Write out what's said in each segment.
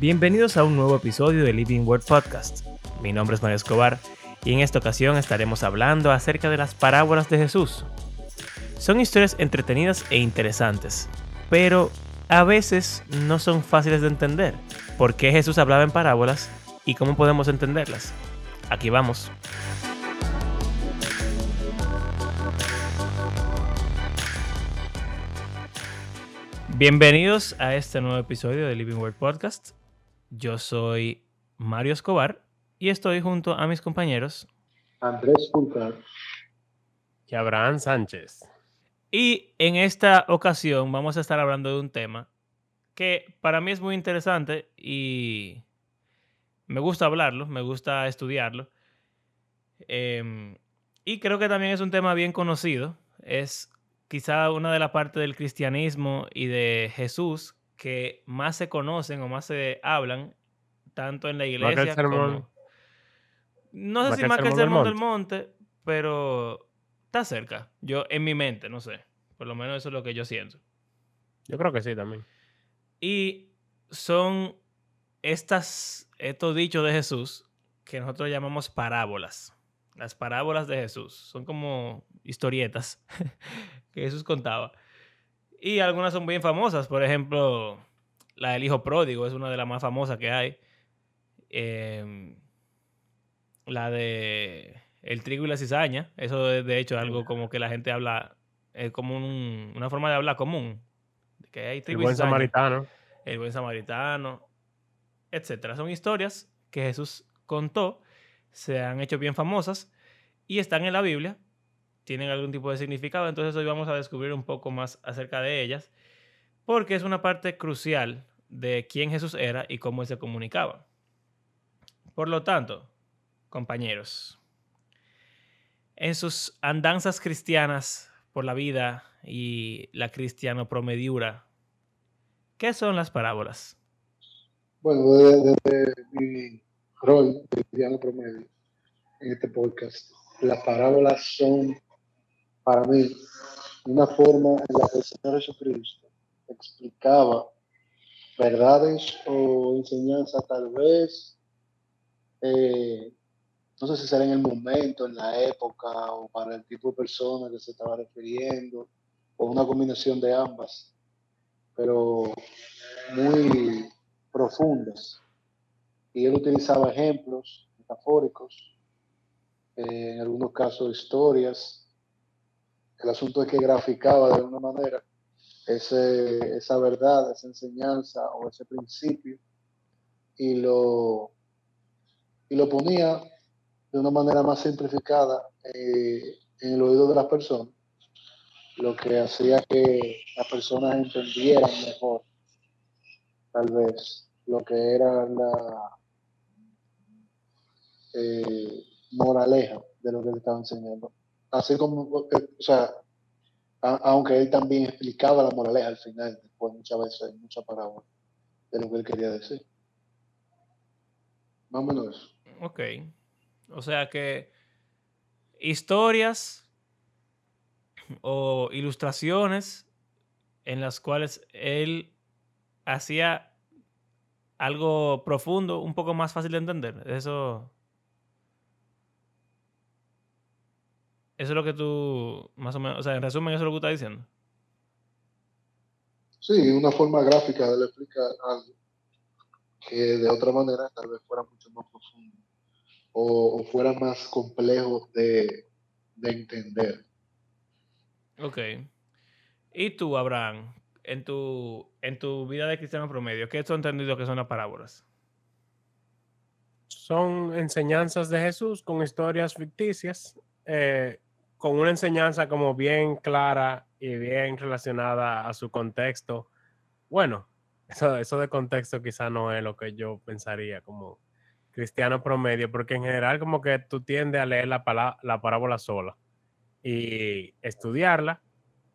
Bienvenidos a un nuevo episodio de Living Word Podcast. Mi nombre es Mario Escobar y en esta ocasión estaremos hablando acerca de las parábolas de Jesús. Son historias entretenidas e interesantes, pero a veces no son fáciles de entender. ¿Por qué Jesús hablaba en parábolas y cómo podemos entenderlas? Aquí vamos. Bienvenidos a este nuevo episodio de Living Word Podcast. Yo soy Mario Escobar y estoy junto a mis compañeros Andrés Pulcar y Abraham Sánchez. Y en esta ocasión vamos a estar hablando de un tema que para mí es muy interesante y me gusta hablarlo, me gusta estudiarlo. Em, y creo que también es un tema bien conocido. Es quizá una de las partes del cristianismo y de Jesús que más se conocen o más se hablan, tanto en la iglesia como... No sé si más que el sermón del monte, pero está cerca. Yo, en mi mente, no sé. Por lo menos eso es lo que yo siento. Yo creo que sí también. Y son estas, estos dichos de Jesús que nosotros llamamos parábolas. Las parábolas de Jesús. Son como historietas que Jesús contaba. Y algunas son bien famosas. Por ejemplo, la del hijo pródigo es una de las más famosas que hay. Em, la de el trigo y la cizaña. Eso es de hecho algo como que la gente habla, es como una forma de hablar común. Que hay trigo el buen samaritano. El buen samaritano, etcétera. Son historias que Jesús contó, se han hecho bien famosas y están en la Biblia tienen algún tipo de significado. Entonces hoy vamos a descubrir un poco más acerca de ellas, porque es una parte crucial de quién Jesús era y cómo se comunicaba. Por lo tanto, compañeros, en sus andanzas cristianas por la vida y la cristiano promediura, ¿qué son las parábolas? Bueno, desde, mi rol cristiano promedio en este podcast, las parábolas son para mí una forma en la que el Señor Jesucristo explicaba verdades o enseñanzas tal vez, eh, no sé si será en el momento, en la época o para el tipo de persona que se estaba refiriendo, o una combinación de ambas, pero muy profundas. Y él utilizaba ejemplos metafóricos, eh, en algunos casos historias, el asunto es que graficaba de alguna manera esa verdad, esa enseñanza o ese principio y lo, y lo ponía de una manera más simplificada eh, en el oído de las personas, lo que hacía que las personas entendieran mejor, tal vez, lo que era la eh, moraleja de lo que le estaba enseñando así como, o sea, aunque él también explicaba la moraleja al final, después muchas veces, muchas palabras de lo que él quería decir. Eso. Ok. O sea que historias o ilustraciones en las cuales él hacía algo profundo, un poco más fácil de entender. Eso Eso es lo que tú, más o menos, o sea, en resumen, eso es lo que estás diciendo. Sí, una forma gráfica de explicar algo que de otra manera tal vez fuera mucho más profundo o, fuera más complejo de, entender. Ok. ¿Y tú, Abraham, en tu, en tu vida de cristiano promedio, qué has entendido que son las parábolas? Son enseñanzas de Jesús con historias ficticias eh, con una enseñanza como bien clara y bien relacionada a su contexto. Bueno, eso, de contexto quizá no es lo que yo pensaría como cristiano promedio, porque en general como que tú tiendes a leer la, la parábola sola y estudiarla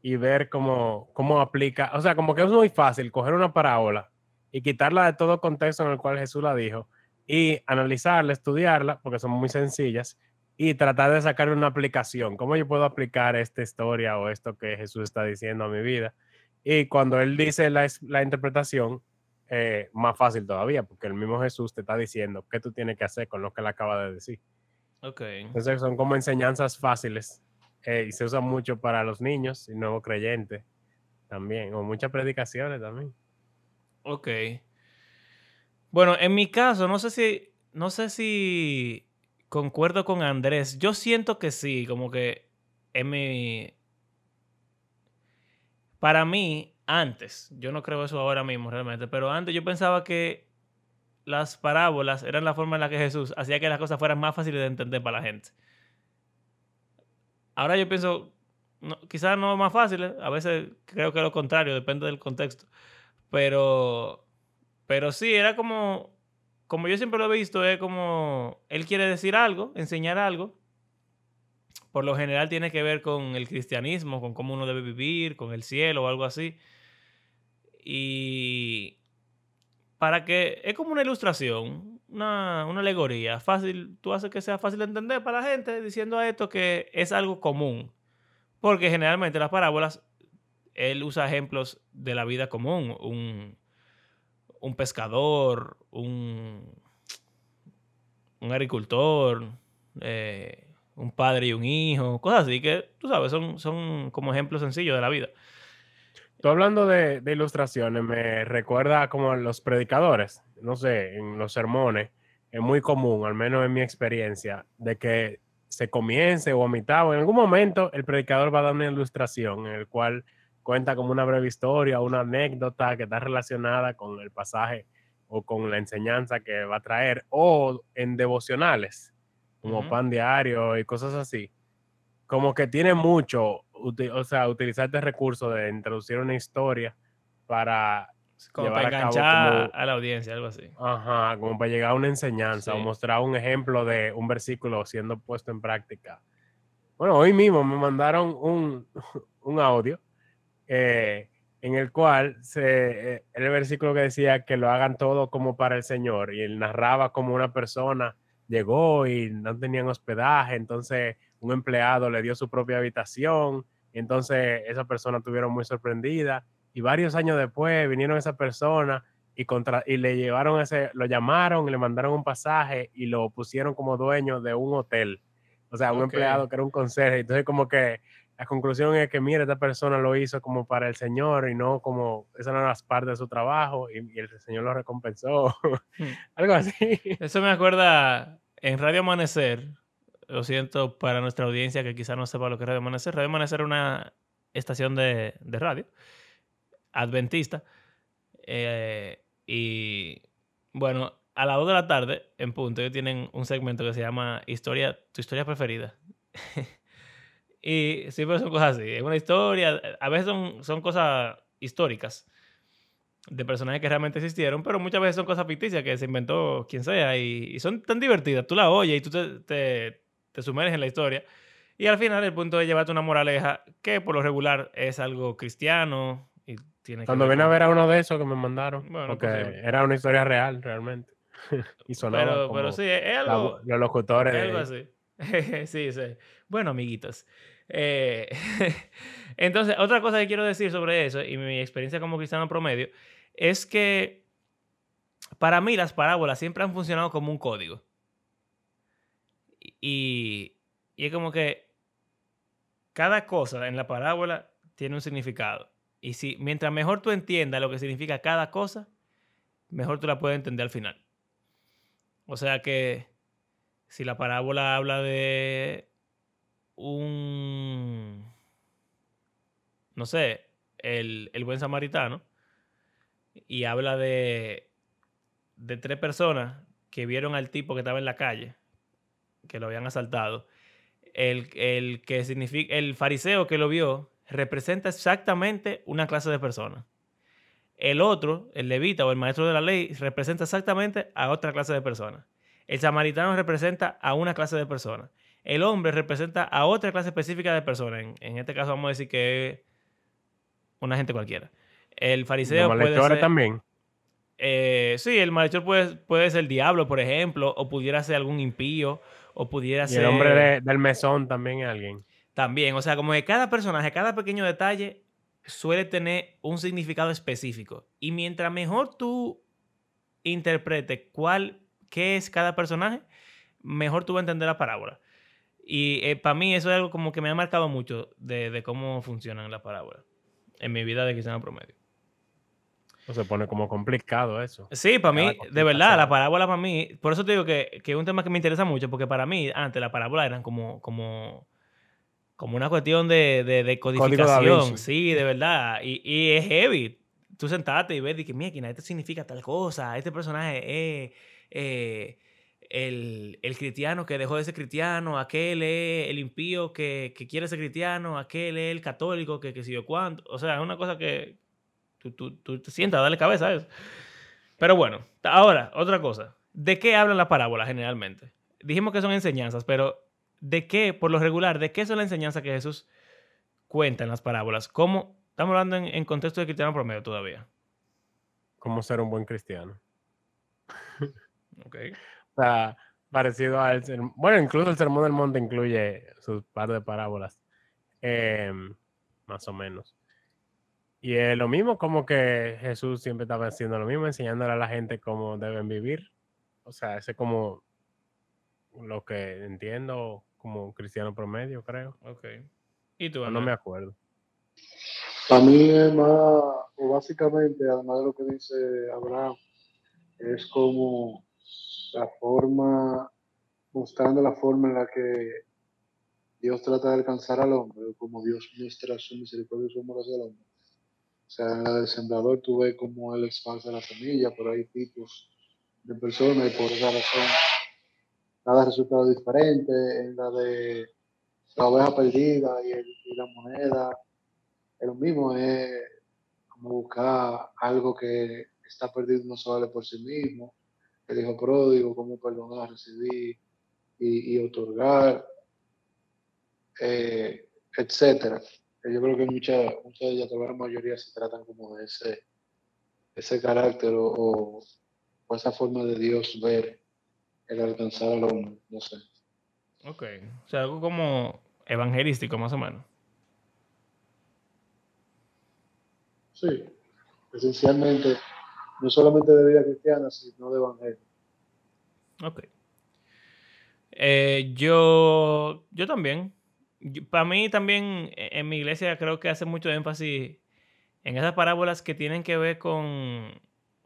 y ver cómo, cómo aplica, o sea, como que es muy fácil coger una parábola y quitarla de todo contexto en el cual Jesús la dijo y analizarla, estudiarla, porque son muy sencillas, y tratar de sacar una aplicación. ¿Cómo yo puedo aplicar esta historia o esto que Jesús está diciendo a mi vida? Y cuando él dice la, la interpretación, eh, más fácil todavía, porque el mismo Jesús te está diciendo qué tú tienes que hacer con lo que él acaba de decir. Ok. Entonces son como enseñanzas fáciles eh, y se usa mucho para los niños y nuevos creyentes también, o muchas predicaciones también. Ok. Bueno, en mi caso, no sé si, no sé si concuerdo con Andrés. Yo siento que sí, como que en mi... Para mí, antes, yo no creo eso ahora mismo realmente, pero antes yo pensaba que las parábolas eran la forma en la que Jesús hacía que las cosas fueran más fáciles de entender para la gente. Ahora yo pienso, quizás no más fáciles, a veces creo que lo contrario, depende del contexto, pero, pero sí, era como, como yo siempre lo he visto, es como él quiere decir algo, enseñar algo, por lo general tiene que ver con el cristianismo, con cómo uno debe vivir, con el cielo o algo así. Y para que es como una ilustración, una, una, alegoría, fácil, tú haces que sea fácil de entender para la gente diciendo a esto que es algo común. Porque generalmente las parábolas, él usa ejemplos de la vida común, un, un pescador, un, un agricultor, eh, un padre y un hijo, cosas así que, tú sabes, son, son como ejemplos sencillos de la vida. Tú hablando de, ilustraciones, me recuerda como los predicadores, no sé, en los sermones, es muy común, al menos en mi experiencia, de que se comience o a mitad o en algún momento el predicador va a dar una ilustración en el cual cuenta como una breve historia, una anécdota que está relacionada con el pasaje o con la enseñanza que va a traer, o en devocionales, como uh -huh. pan diario y cosas así. Como que tiene mucho, o sea, utilizar este recurso de introducir una historia para como para enganchar como, a la audiencia, algo así. Ajá, como para llegar a una enseñanza sí. o mostrar un ejemplo de un versículo siendo puesto en práctica. Bueno, hoy mismo me mandaron un, un audio eh, en el cual se, eh, el versículo que decía que lo hagan todo como para el Señor y él narraba como una persona llegó y no tenían hospedaje, entonces un empleado le dio su propia habitación, entonces esa persona tuvieron muy sorprendida y varios años después vinieron esa persona y, contra, y le llevaron ese, lo llamaron, le mandaron un pasaje y lo pusieron como dueño de un hotel. O sea, un okay. empleado que era un conserje. Entonces, como que la conclusión es que, mire, esta persona lo hizo como para el Señor y no como, esa no era parte de su trabajo y, y el Señor lo recompensó. Hmm. Algo así. Eso me acuerda en Radio Amanecer, lo siento para nuestra audiencia que quizás no sepa lo que es Radio Amanecer. Radio Amanecer es una estación de, de radio adventista. Eh, y bueno, a las 2 de la tarde, en punto, ellos tienen un segmento que se llama Historia, tu historia preferida. y siempre son cosas así. Es una historia, a veces son, son cosas históricas de personajes que realmente existieron, pero muchas veces son cosas ficticias que se inventó quien sea y, y son tan divertidas. Tú la oyes y tú te, te, te sumerges en la historia. Y al final el punto es llevarte una moraleja que por lo regular es algo cristiano, cuando ven a ver a uno de esos que me mandaron, bueno, porque posible. era una historia real realmente. y sonaba pero, pero sí, es algo. La, los locutores. Es algo así. sí, sí. Bueno, amiguitos. Eh, entonces, otra cosa que quiero decir sobre eso y mi experiencia como cristiano promedio es que para mí las parábolas siempre han funcionado como un código. Y, y es como que cada cosa en la parábola tiene un significado. Y si mientras mejor tú entiendas lo que significa cada cosa, mejor tú la puedes entender al final. O sea que si la parábola habla de un, no sé, el, el buen samaritano, y habla de, de tres personas que vieron al tipo que estaba en la calle, que lo habían asaltado, el, el que significa, el fariseo que lo vio representa exactamente una clase de persona. El otro, el levita o el maestro de la ley, representa exactamente a otra clase de persona. El samaritano representa a una clase de persona. El hombre representa a otra clase específica de persona. En, en este caso vamos a decir que es una gente cualquiera. El fariseo puede ser... también. Eh, sí, el malhechor puede, puede ser el diablo, por ejemplo, o pudiera ser algún impío, o pudiera y ser... el hombre de, del mesón también es alguien. También, o sea, como que cada personaje, cada pequeño detalle suele tener un significado específico. Y mientras mejor tú interpretes cuál, qué es cada personaje, mejor tú vas a entender la parábola. Y eh, para mí eso es algo como que me ha marcado mucho de, de cómo funcionan las parábolas en mi vida de cristiano promedio. O se pone como complicado eso. Sí, para mí, de verdad, la parábola para mí, por eso te digo que, que es un tema que me interesa mucho, porque para mí, antes las parábolas eran como, como, como una cuestión de, de, codificación, sí, de verdad, y, y es heavy. Tú sentarte y ves, y que, mira, esto significa tal cosa, este personaje es eh, el, el cristiano que dejó de ser cristiano, aquel es el impío que, que quiere ser cristiano, aquel es el católico que, que si yo cuánto, o sea, es una cosa que tú, tú, tú te sientas, dale cabeza a eso. Pero bueno, ahora, otra cosa. ¿De qué hablan las parábolas generalmente? Dijimos que son enseñanzas, pero ¿de qué, por lo regular, de qué son las enseñanzas que Jesús cuenta en las parábolas? ¿Cómo? Estamos hablando en, en contexto de cristiano promedio todavía. Cómo ser un buen cristiano. ¿ok? O sea, parecido al... Bueno, incluso el Sermón del Monte incluye sus par de parábolas. em, más o menos. Y es lo mismo, como que Jesús siempre estaba haciendo lo mismo, enseñándole a la gente cómo deben vivir. O sea, ese es como lo que entiendo como cristiano promedio, creo. Ok. ¿Y tú, no me acuerdo. Para mí es más, o básicamente, además de lo que dice Abraham, es como la forma, mostrando la forma en la que Dios trata de alcanzar al hombre, como Dios muestra su misericordia y su amor hacia el hombre. O sea, en la del sembrador tú ves cómo él esparce la semilla, pero hay tipos de personas y por esa razón cada resultado es diferente. En la de la oveja perdida y, la moneda, es lo mismo, es como buscar algo que está perdido no se vale por sí mismo. El hijo pródigo, cómo perdonar, recibir y, y otorgar, eh, etcétera. Eh, Yo creo que muchas muchas de ellas, la mayoría, se tratan como de ese, ese carácter o, o- o esa forma de Dios ver el alcanzar al hombre, no sé. Ok. O sea, algo como evangelístico, más o menos. Sí, esencialmente, no solamente de vida cristiana, sino de evangelio. Ok. Eh, yo, yo también. Para mí también, e- en mi iglesia creo que hace mucho énfasis en esas parábolas que tienen que ver con,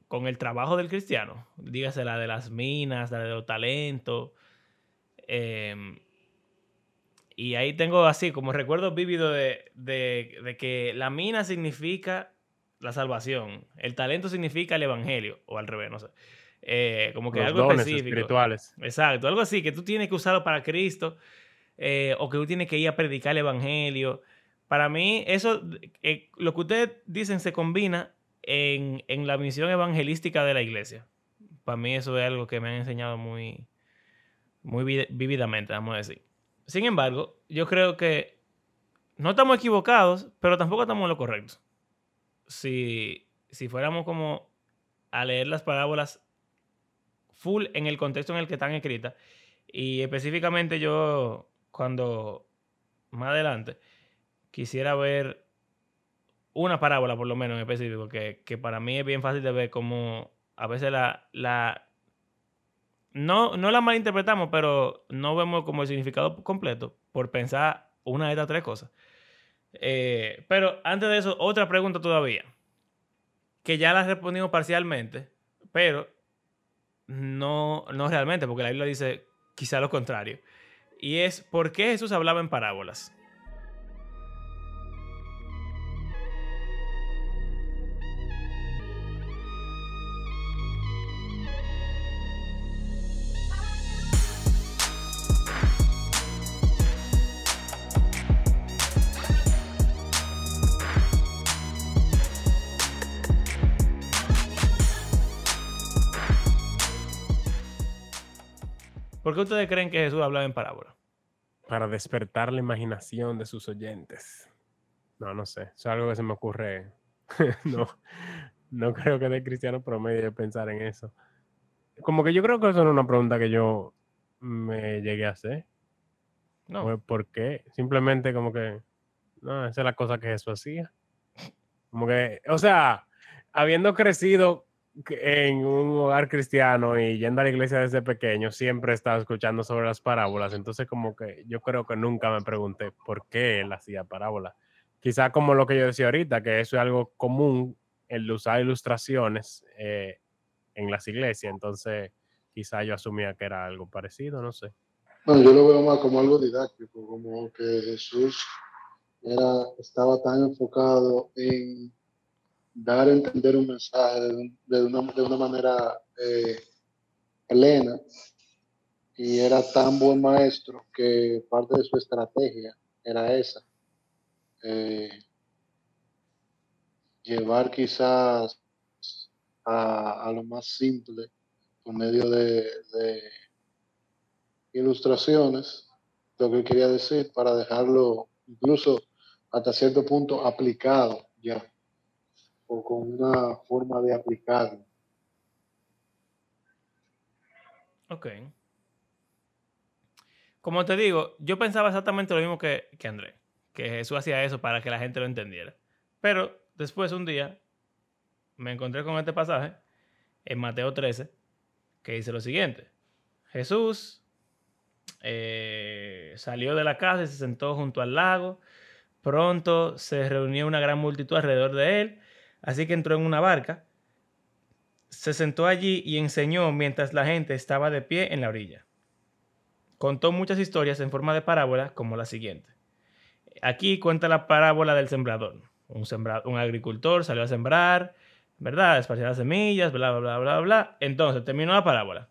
con el trabajo del cristiano. Dígase la de las minas, la de los talentos. em, y ahí tengo así como recuerdos vívidos de, de- de que la mina significa la salvación, el talento significa el evangelio, o al revés, no sé. Eh, como que Los algo dones específico. espirituales. Exacto, algo así, que tú tienes que usarlo para Cristo eh, o que tú tienes que ir a predicar el Evangelio. Para mí, eso, eh, lo que ustedes dicen se combina en, en la misión evangelística de la iglesia. Para mí eso es algo que me han enseñado muy, muy vi- vívidamente, vamos a decir. Sin embargo, yo creo que no estamos equivocados, pero tampoco estamos en lo correcto. Si, si fuéramos como a leer las parábolas full en el contexto en el que están escritas. Y específicamente yo, cuando más adelante quisiera ver una parábola, por lo menos en específico, que, que para mí es bien fácil de ver cómo a veces la... la no, no la malinterpretamos, pero no vemos como el significado completo por pensar una de estas tres cosas. Eh, pero antes de eso, otra pregunta todavía, que ya la respondimos parcialmente, pero no, no realmente, porque la Biblia dice quizá lo contrario. Y es, ¿por qué Jesús hablaba en parábolas? Qué ustedes creen que Jesús hablaba en parábolas? para despertar la imaginación de sus oyentes. No, no sé. Es algo que se me ocurre. no, no creo que de cristiano promedio pensar en eso. Como que yo creo que eso no es una pregunta que yo me llegué a hacer. No. Fue, ¿Por qué? Simplemente como que, no, esa es la cosa que Jesús hacía. Como que, o sea, habiendo crecido en un hogar cristiano y yendo a la iglesia desde pequeño, siempre estaba escuchando sobre las parábolas. Entonces, como que yo creo que nunca me pregunté por qué él hacía parábolas. Quizá como lo que yo decía ahorita, que eso es algo común, el usar ilustraciones eh, en las iglesias. Entonces, quizá yo asumía que era algo parecido, no sé. Bueno, yo lo veo más como algo didáctico, como que Jesús era, estaba tan enfocado en dar a entender un mensaje de, una, manera eh, plena y era tan buen maestro que parte de su estrategia era esa. Eh, llevar quizás a, lo más simple por medio de ilustraciones lo que quería decir para dejarlo incluso hasta cierto punto aplicado ya o con una forma de aplicarlo. Ok. Como te digo, yo pensaba exactamente lo mismo que, que André, que Jesús hacía eso para que la gente lo entendiera. Pero después un día me encontré con este pasaje en Mateo 13 que dice lo siguiente. Jesús eh, salió de la casa y se sentó junto al lago. Pronto se reunió una gran multitud alrededor de él Así que entró en una barca, se sentó allí y enseñó mientras la gente estaba de pie en la orilla. Contó muchas historias en forma de parábola como la siguiente. Aquí cuenta la parábola del sembrador. Un, un agricultor salió a sembrar, ¿verdad? Esparcir las semillas, bla, bla, bla, bla, bla. Entonces terminó la parábola.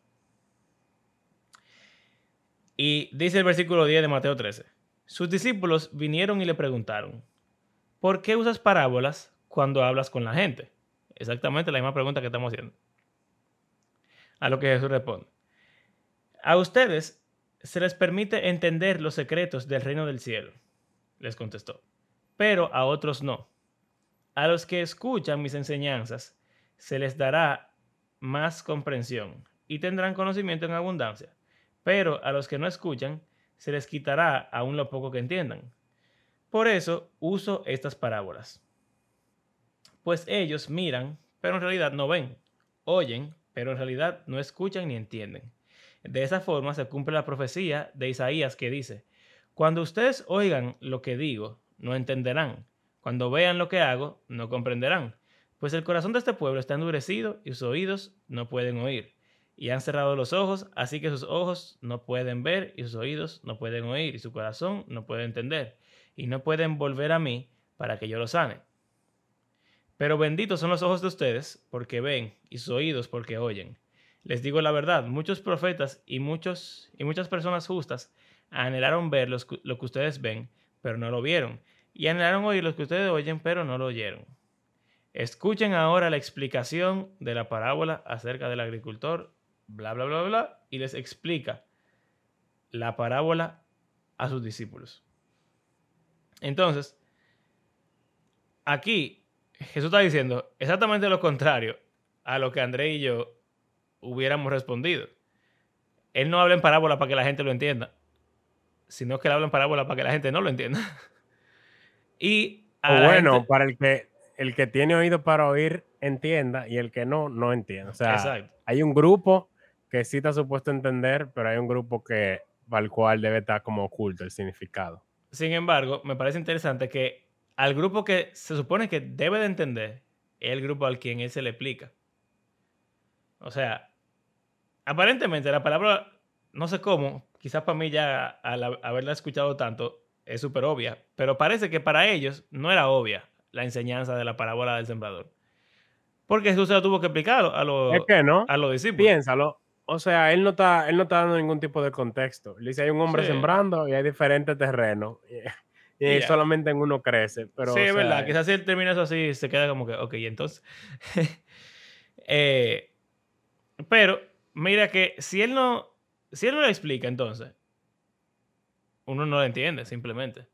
Y dice el versículo 10 de Mateo 13. Sus discípulos vinieron y le preguntaron, ¿por qué usas parábolas cuando hablas con la gente? Exactamente la misma pregunta que estamos haciendo. A lo que Jesús responde. A ustedes se les permite entender los secretos del reino del cielo, les contestó, pero a otros no. A los que escuchan mis enseñanzas se les dará más comprensión y tendrán conocimiento en abundancia, pero a los que no escuchan se les quitará aún lo poco que entiendan. Por eso uso estas parábolas pues ellos miran, pero en realidad no ven, oyen, pero en realidad no escuchan ni entienden. De esa forma se cumple la profecía de Isaías que dice, cuando ustedes oigan lo que digo, no entenderán, cuando vean lo que hago, no comprenderán, pues el corazón de este pueblo está endurecido y sus oídos no pueden oír, y han cerrado los ojos, así que sus ojos no pueden ver y sus oídos no pueden oír y su corazón no puede entender, y no pueden volver a mí para que yo los sane. Pero benditos son los ojos de ustedes porque ven y sus oídos porque oyen. Les digo la verdad, muchos profetas y, muchos, y muchas personas justas anhelaron ver lo que ustedes ven, pero no lo vieron. Y anhelaron oír lo que ustedes oyen, pero no lo oyeron. Escuchen ahora la explicación de la parábola acerca del agricultor, bla, bla, bla, bla, y les explica la parábola a sus discípulos. Entonces, aquí Jesús está diciendo exactamente lo contrario a lo que André y yo hubiéramos respondido. Él no habla en parábola para que la gente lo entienda, sino que él habla en parábola para que la gente no lo entienda. y bueno, para el que el que tiene oído para oír entienda y el que no, no entienda. O sea, hay un grupo que sí está supuesto entender, pero hay un grupo que para el cual debe estar como oculto el significado. Sin embargo, me parece interesante que al grupo que se supone que debe de entender es el grupo al quien él se le explica. O sea, aparentemente la palabra, no sé cómo, quizás para mí ya al haberla escuchado tanto es súper obvia, pero parece que para ellos no era obvia la enseñanza de la parábola del sembrador. Porque Jesús se lo tuvo que explicar a los, no? a los discípulos. Piénsalo. O sea, él no, está, él no está dando ningún tipo de contexto. Le dice, hay un hombre sembrando y hay diferentes terrenos. Y solamente en uno crece. Pero, sí, es verdad. Quizás si él termina eso así, se queda como que, ok, entonces. Eh, pero, mira que si él no. Si él no lo explica, entonces. Uno no lo entiende, simplemente.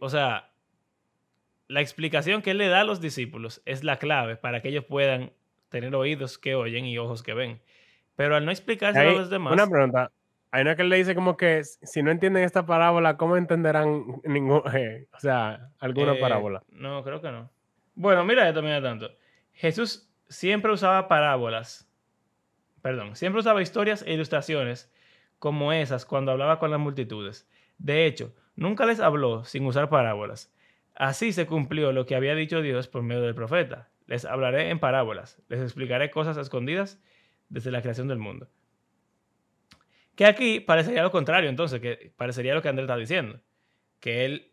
o sea, la explicación que él le da a los discípulos es la clave para que ellos puedan tener oídos que oyen y ojos que ven. Pero al no explicarse a los demás. Una pregunta. Hay una que le dice como que si no entienden esta parábola, ¿cómo entenderán ningún, eh, o sea, alguna eh, parábola? No, creo que no. Bueno, mira esto, mira tanto. Jesús siempre usaba parábolas. Perdón, siempre usaba historias e ilustraciones como esas cuando hablaba con las multitudes. De hecho, nunca les habló sin usar parábolas. Así se cumplió lo que había dicho Dios por medio del profeta. Les hablaré en parábolas, les explicaré cosas escondidas desde la creación del mundo. Que aquí parecería lo contrario, entonces, que parecería lo que Andrés está diciendo. Que él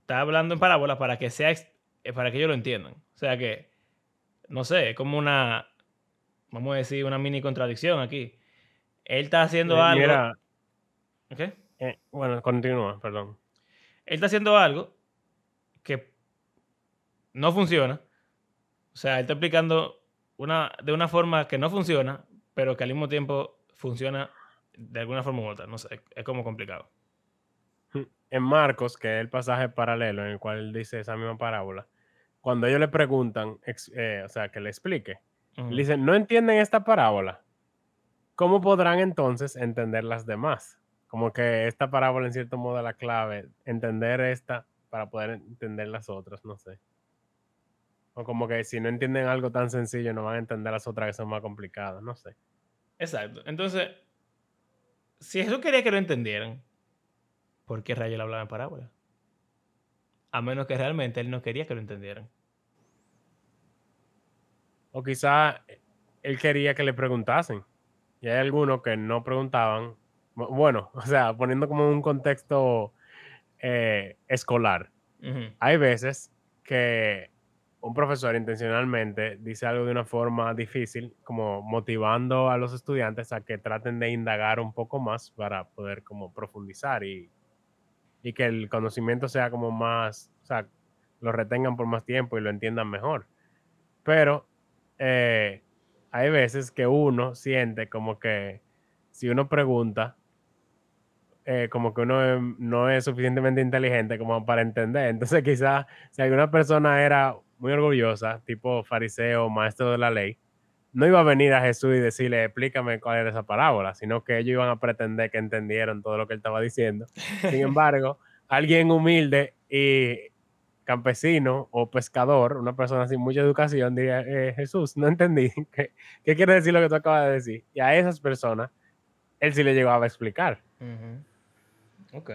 está hablando en parábolas para que sea eh, para que ellos lo entiendan. O sea que, no sé, es como una, vamos a decir, una mini contradicción aquí. Él está haciendo Eh, algo. ¿Ok? eh, bueno, continúa, perdón. Él está haciendo algo que no funciona. O sea, él está explicando una, de una forma que no funciona, pero que al mismo tiempo funciona de alguna forma u otra. No sé, es como complicado. En Marcos, que es el pasaje paralelo en el cual él dice esa misma parábola, cuando ellos le preguntan, eh, o sea, que le explique, Ujú. le dicen, ¿no entienden esta parábola? ¿Cómo podrán entonces entender las demás? Como que esta parábola en cierto modo es la clave, entender esta para poder entender las otras, no sé. O como que si no entienden algo tan sencillo, no van a entender las otras que son más complicadas, no sé. Exacto. Entonces, si Jesús quería que lo entendieran, ¿por qué rayos le hablaba en parábola? A menos que realmente él no quería que lo entendieran. O quizá él quería que le preguntasen. Y hay algunos que no preguntaban. Bu- Bueno, o sea, poniendo como un contexto eh, escolar. Hay veces que un profesor intencionalmente dice algo de una forma difícil, como motivando a los estudiantes a que traten de indagar un poco más para poder como profundizar y, y que el conocimiento sea como más, o sea, lo retengan por más tiempo y lo entiendan mejor. Pero eh, hay veces que uno siente como que si uno pregunta, eh, como que uno no es suficientemente inteligente como para entender. Entonces quizás si alguna persona era muy orgullosa, tipo fariseo, maestro de la ley, no iba a venir a Jesús y decirle, explícame cuál era esa parábola, sino que ellos iban a pretender que entendieron todo lo que él estaba diciendo. Sin embargo, alguien humilde y campesino o pescador, una persona sin mucha educación, diría, "Eh, Jesús, no entendí. ¿Qué, ¿Qué quiere decir lo que tú acabas de decir? Y a esas personas, él sí le llegaba a explicar. Ok.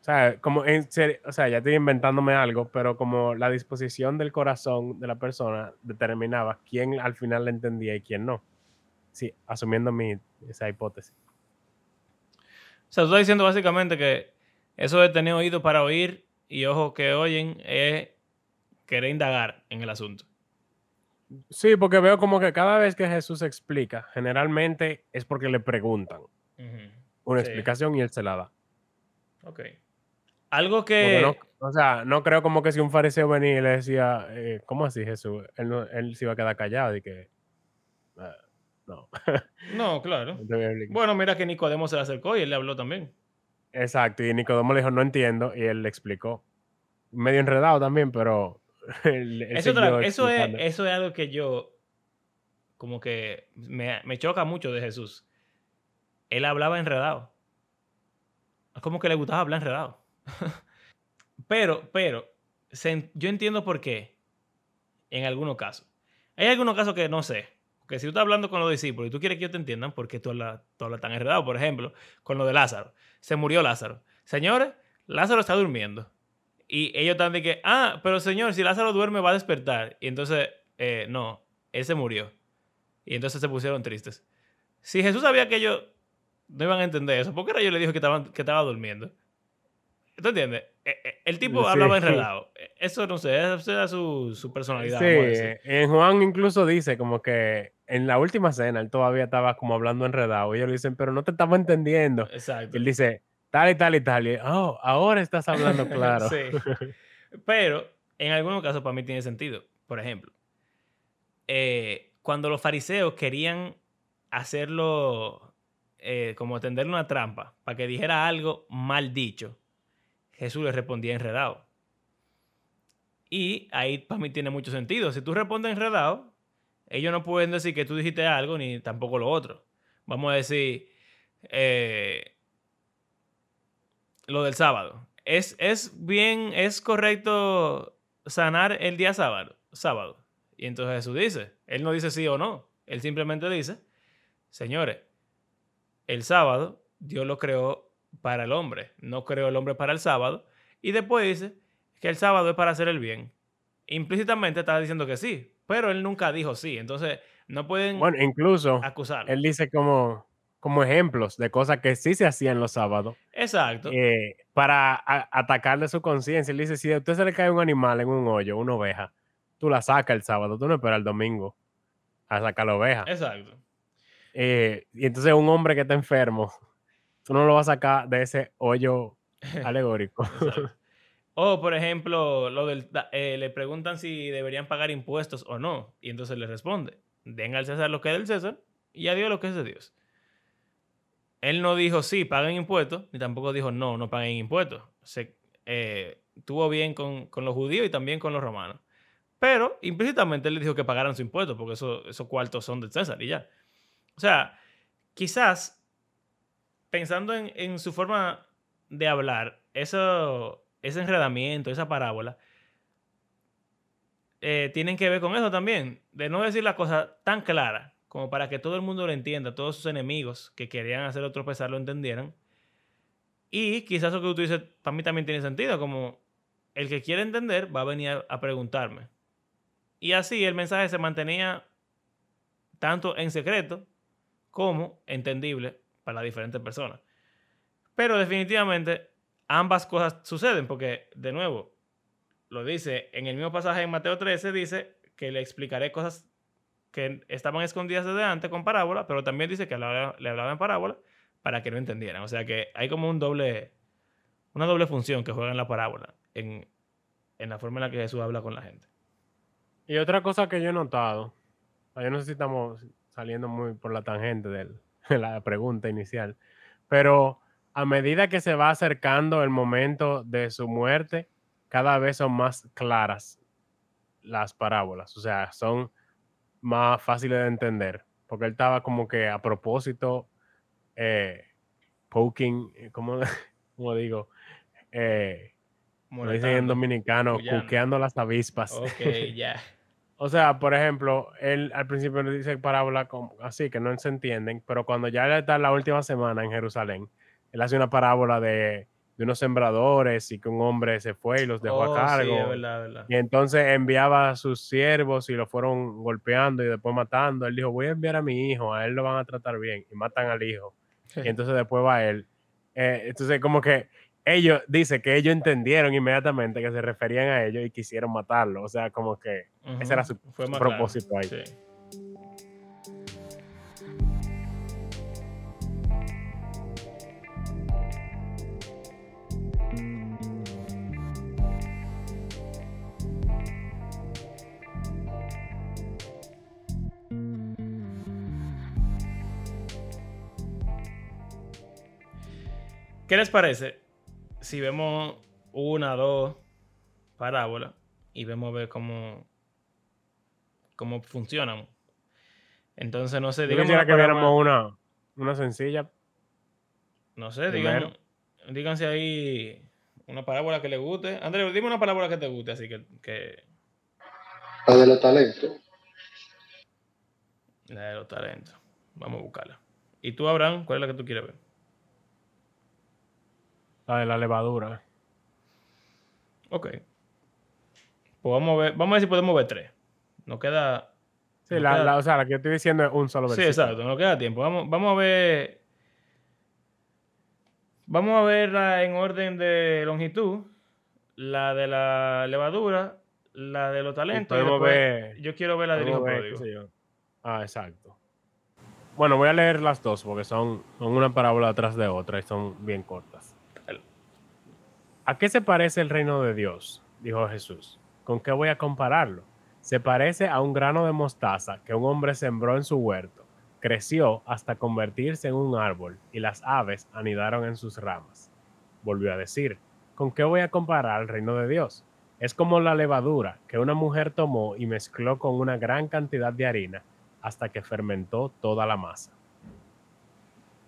O sea, como en serio, o sea, ya estoy inventándome algo, pero como la disposición del corazón de la persona determinaba quién al final le entendía y quién no. Sí, asumiendo mi, esa hipótesis. O sea, tú estás diciendo básicamente que eso de tener oído para oír y ojos que oyen es querer indagar en el asunto. Sí, porque veo como que cada vez que Jesús explica, generalmente es porque le preguntan una Sí. explicación y él se la da. Ok. Algo que no- o sea, no creo como que si un fariseo venía y le decía, eh, ¿cómo así Jesús? Él, no- él se iba a quedar callado y que... "Ah, no. No, claro. No te voy a explicar". Bueno, mira que Nicodemo se le acercó y él le habló también. Exacto, y Nicodemo le dijo, no entiendo, y él le explicó. Medio enredado también, pero... él- él Eso, otra- eso, es, eso es algo que yo como que me, me choca mucho de Jesús. Él hablaba enredado. Es como que le gustaba hablar enredado. pero, pero, yo entiendo por qué en algunos casos. Hay algunos casos que no sé. Que si tú estás hablando con los discípulos y tú quieres que ellos te entiendan, ¿por qué tú hablas, tú hablas tan enredado? Por ejemplo, con lo de Lázaro. Se murió Lázaro. Señores, Lázaro está durmiendo. Y ellos están de que, ah, pero señor, si Lázaro duerme va a despertar. Y entonces, eh, no, él se murió. Y entonces se pusieron tristes. Si Jesús sabía que ellos no iban a entender eso, ¿por qué rayos le dijo que, estaban, que estaba durmiendo? ¿Tú entiendes? Eh, eh, El tipo Sí. hablaba enredado. Eh, Eso no sé, esa era su, su personalidad. Sí, eh, en Juan incluso dice como que en la última cena él todavía estaba como hablando enredado. Y ellos le dicen, pero no te estamos entendiendo. Exacto. Y él dice, tal y tal y tal. Y, oh, ahora estás hablando claro. Sí. Pero en algunos casos para mí tiene sentido. Por ejemplo, eh, cuando los fariseos querían hacerlo, eh, como tenderle una trampa, para que dijera algo mal dicho, Jesús le respondía enredado. Y ahí para mí tiene mucho sentido. Si tú respondes enredado, ellos no pueden decir que tú dijiste algo ni tampoco lo otro. Vamos a decir, eh, lo del sábado. ¿Es, ¿Es bien, es correcto sanar el día sábado? sábado. Y entonces Jesús dice, él no dice sí o no, él simplemente dice, señores, el sábado Dios lo creó para el hombre, no creó el hombre para el sábado. Y después dice que el sábado es para hacer el bien. Implícitamente estaba diciendo que sí, pero él nunca dijo sí. Entonces no pueden Bueno, incluso acusarlo. él dice como, como ejemplos de cosas que sí se hacían los sábados Exacto. eh, para a- atacarle su conciencia. Él dice, si a usted se le cae un animal en un hoyo, una oveja, tú la sacas el sábado, tú no esperas el domingo a sacar la oveja. Exacto. Eh, y entonces un hombre que está enfermo, tú no lo vas a sacar de ese hoyo alegórico. O, por ejemplo, lo del, eh, le preguntan si deberían pagar impuestos o no. Y entonces le responde, den al César lo que es del César y a Dios lo que es de Dios. Él no dijo sí, paguen impuestos, ni tampoco dijo no, no paguen impuestos. Se eh, tuvo bien con, con los judíos y también con los romanos. Pero implícitamente él le dijo que pagaran su impuesto, porque eso- esos cuartos son del César y ya. O sea, quizás pensando en, su forma de hablar, eso, ese enredamiento, esa parábola, eh, tienen que ver con eso también, de no decir la cosa tan clara como para que todo el mundo lo entienda, todos sus enemigos que querían hacerlo tropezar lo entendieran. Y quizás lo que tú dices para mí también tiene sentido, como el que quiere entender va a venir a preguntarme. Y así el mensaje se mantenía tanto en secreto como entendible para diferentes personas. Pero definitivamente ambas cosas suceden porque, de nuevo, lo dice en el mismo pasaje en Mateo 13, dice que le explicaré cosas que estaban escondidas desde antes con parábola, pero también dice que le hablaba, en parábola para que no entendieran. O sea que hay como un doble, una doble función que juega en la parábola, en, en la forma en la que Jesús habla con la gente. Y otra cosa que yo he notado, yo no sé si estamos saliendo muy por la tangente del- de la pregunta inicial, pero a medida que se va acercando el momento de su muerte, cada vez son más claras las parábolas, o sea, son más fáciles de entender, porque él estaba como que a propósito eh, poking, eh, ¿cómo, cómo digo? Eh, como dicen en dominicano, cuqueando las avispas. Ok, ya. O sea, por ejemplo, él al principio le dice parábola como- así que no se entienden, pero cuando ya está la última semana en Jerusalén, él hace una parábola de, de unos sembradores y que un hombre se fue y los dejó Oh, a sí, cargo. es verdad, verdad. Y entonces enviaba a sus siervos y lo fueron golpeando y después matando. Él dijo, voy a enviar a mi hijo, a él lo van a tratar bien. Y matan al hijo. Y entonces después va él. Eh, entonces como que ellos, dice que ellos entendieron inmediatamente que se referían a ellos y quisieron matarlo. O sea, como que ese era su, Fue propósito ahí. sí. ¿Qué les parece si vemos una, dos parábolas y vemos ver cómo, cómo funcionan? Entonces, no sé, Yo díganme quisiera que viéramos una, una sencilla. No sé, digan, díganse ahí una parábola que le guste. Andrés, dime una parábola que te guste, así que, que La de los talentos. la de los talentos. Vamos a buscarla. ¿Y tú, Abraham, cuál es la que tú quieres ver? La de la levadura. Ok. Pues vamos a ver, vamos a ver si podemos ver tres. Nos queda. Sí, nos la, queda- la- o sea, la que estoy diciendo es un solo Sí, versículo. exacto, nos queda tiempo. Vamos, vamos a ver. Vamos a verla en orden de longitud. La de la levadura, la de los talentos. y después ver- yo quiero ver la del hijo pródigo. Ah, exacto. Bueno, voy a leer las dos porque son, son una parábola atrás de otra y son bien cortas. ¿A qué se parece el reino de Dios? Dijo Jesús. ¿Con qué voy a compararlo? Se parece a un grano de mostaza que un hombre sembró en su huerto. Creció hasta convertirse en un árbol y las aves anidaron en sus ramas. Volvió a decir, ¿con qué voy a comparar el reino de Dios? Es como la levadura que una mujer tomó y mezcló con una gran cantidad de harina hasta que fermentó toda la masa.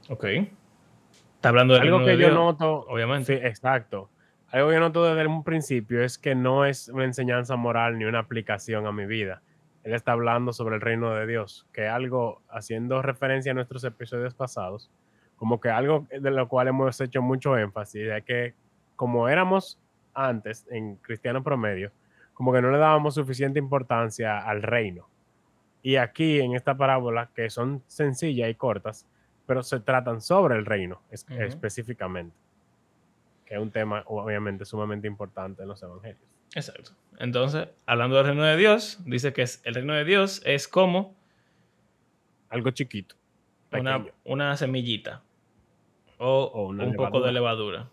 Ok. Está hablando del Algo que de yo Dios, noto, Obviamente. sí, exacto. Algo que noto desde un principio es que no es una enseñanza moral ni una aplicación a mi vida. Él está hablando sobre el reino de Dios, que algo, haciendo referencia a nuestros episodios pasados, como que algo de lo cual hemos hecho mucho énfasis, de que como éramos antes en cristiano promedio, como que no le dábamos suficiente importancia al reino. Y aquí en esta parábola, que son sencillas y cortas, pero se tratan sobre el reino específicamente, que es un tema obviamente sumamente importante en los evangelios. Exacto. Entonces, hablando del reino de Dios, dice que es, el reino de Dios es como algo chiquito, una, semillita o, un poco de levadura.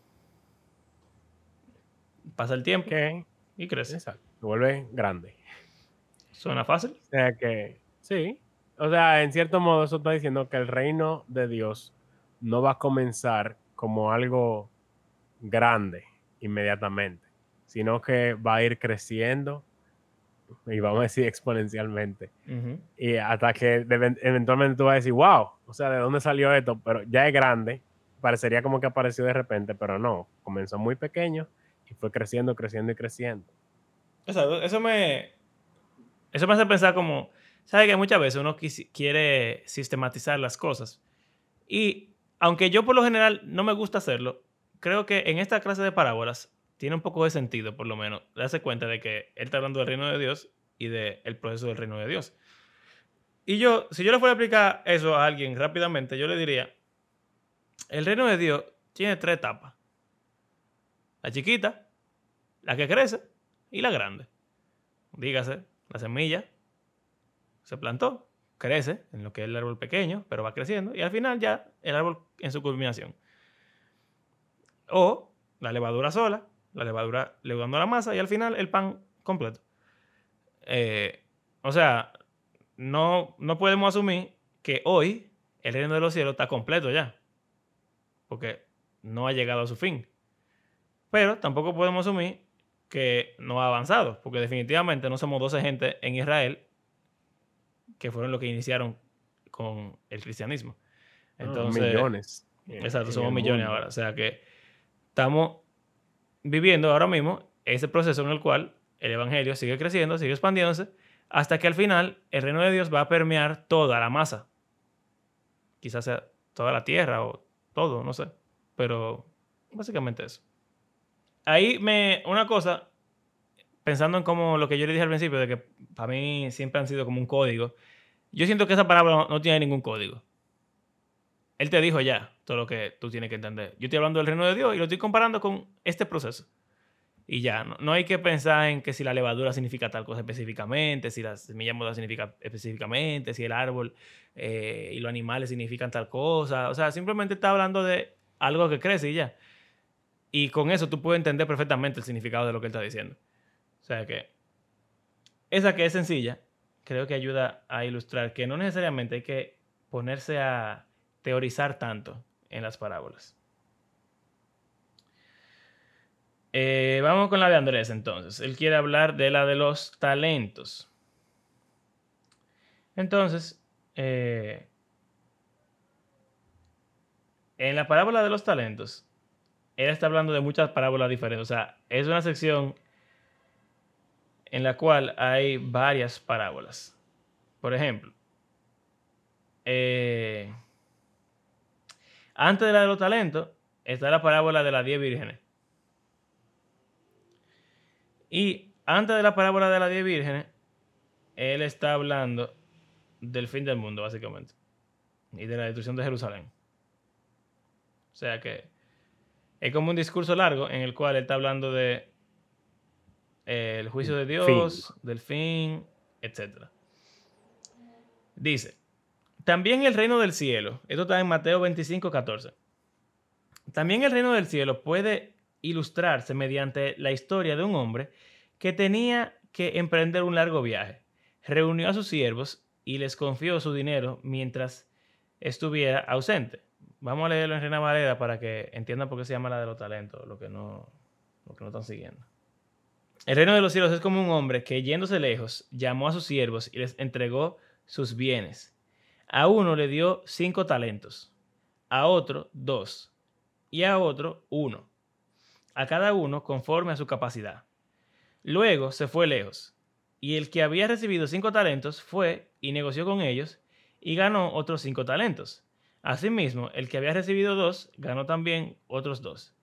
Pasa el tiempo y crece. Exacto. Se vuelve grande. ¿Suena fácil? O sea que, sí. O sea, en cierto modo eso está diciendo que el reino de Dios no va a comenzar como algo grande inmediatamente, sino que va a ir creciendo y vamos a decir exponencialmente. Y hasta que eventualmente tú vas a decir, wow, o sea, ¿de dónde salió esto? Pero ya es grande, parecería como que apareció de repente, pero no, comenzó muy pequeño y fue creciendo, creciendo y creciendo. Eso, eso me, eso me hace pensar como, ¿sabes que muchas veces uno quiere sistematizar las cosas? Y aunque yo por lo general no me gusta hacerlo, creo que en esta clase de parábolas tiene un poco de sentido, por lo menos, darse cuenta de que él está hablando del reino de Dios y del proceso del reino de Dios. Y yo, si yo le fuera a explicar eso a alguien rápidamente, yo le diría, el reino de Dios tiene tres etapas. La chiquita, la que crece y la grande. Dígase, la semilla se plantó, crece en lo que es el árbol pequeño, pero va creciendo y al final ya el árbol en su culminación. O la levadura sola, la levadura levando la masa y al final el pan completo. Eh, o sea, no, no podemos asumir que hoy el reino de los cielos está completo ya, porque no ha llegado a su fin. Pero tampoco podemos asumir que no ha avanzado, porque definitivamente no somos 12 gente en Israel que fueron los que iniciaron con el cristianismo. Ah, Entonces, millones. Exacto, somos millones ahora. O sea que estamos viviendo ahora mismo ese proceso en el cual el evangelio sigue creciendo, sigue expandiéndose, hasta que al final el reino de Dios va a permear toda la masa. Quizás sea toda la tierra o todo, no sé. Pero básicamente eso ahí me. Una cosa, pensando en como lo que yo le dije al principio, de que para mí siempre han sido como un código. Yo siento que esa palabra no, tiene ningún código. Él te dijo ya todo lo que tú tienes que entender. Yo estoy hablando del reino de Dios y lo estoy comparando con este proceso. Y ya, no, hay que pensar en que si la levadura significa tal cosa específicamente, si la semilla muda significa específicamente, si el árbol eh, y los animales significan tal cosa. O sea, simplemente está hablando de algo que crece y ya. Y con eso tú puedes entender perfectamente el significado de lo que él está diciendo. O sea que esa que es sencilla, creo que ayuda a ilustrar que no necesariamente hay que ponerse a teorizar tanto en las parábolas. Eh, vamos con la de Andrés entonces. Él quiere hablar de la de los talentos. Entonces, eh, en la parábola de los talentos, él está hablando de muchas parábolas diferentes. O sea, es una sección en la cual hay varias parábolas. Por ejemplo, eh, antes de la de los talentos está la parábola de las diez vírgenes. Y antes de la parábola de las diez vírgenes, él está hablando del fin del mundo, básicamente. Y de la destrucción de Jerusalén. O sea que es como un discurso largo en el cual él está hablando de eh, el juicio de Dios, del fin, etc. Dice, también el reino del cielo, esto está en Mateo 25, 14. También el reino del cielo puede ilustrarse mediante la historia de un hombre que tenía que emprender un largo viaje. Reunió a sus siervos y les confió su dinero mientras estuviera ausente. Vamos a leerlo en Reina Valera para que entiendan por qué se llama la de los talentos, lo que no, lo que no están siguiendo. El reino de los cielos es como un hombre que yéndose lejos llamó a sus siervos y les entregó sus bienes. A uno le dio cinco talentos, a otro dos y a otro uno, a cada uno conforme a su capacidad. Luego se fue lejos, y el que había recibido cinco talentos fue y negoció con ellos y ganó otros cinco talentos. Asimismo, el que había recibido dos ganó también otros dos.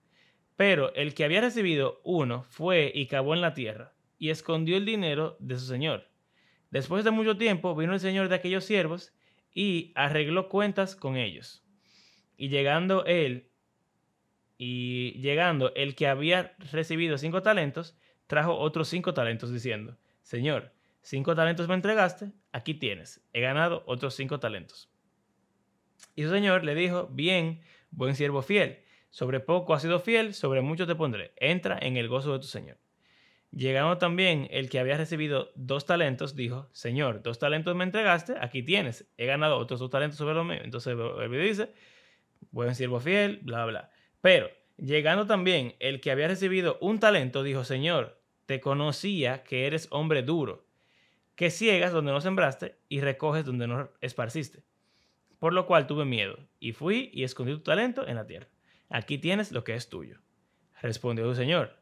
Pero el que había recibido uno fue y cavó en la tierra y escondió el dinero de su señor. Después de mucho tiempo vino el señor de aquellos siervos y arregló cuentas con ellos. Y llegando él, y llegando el que había recibido cinco talentos, trajo otros cinco talentos diciendo, Señor, cinco talentos me entregaste, aquí tienes, he ganado otros cinco talentos. Y su señor le dijo, bien, buen siervo fiel, sobre poco has sido fiel, sobre mucho te pondré, entra en el gozo de tu señor. Llegando también el que había recibido dos talentos, dijo, Señor, dos talentos me entregaste, aquí tienes, he ganado otros dos talentos sobre lo mío. Entonces él dice, buen siervo fiel, bla, bla. Pero llegando también el que había recibido un talento, dijo, Señor, te conocía que eres hombre duro, que ciegas donde no sembraste y recoges donde no esparciste. Por lo cual tuve miedo, y fui y escondí tu talento en la tierra. Aquí tienes lo que es tuyo. Respondió su señor,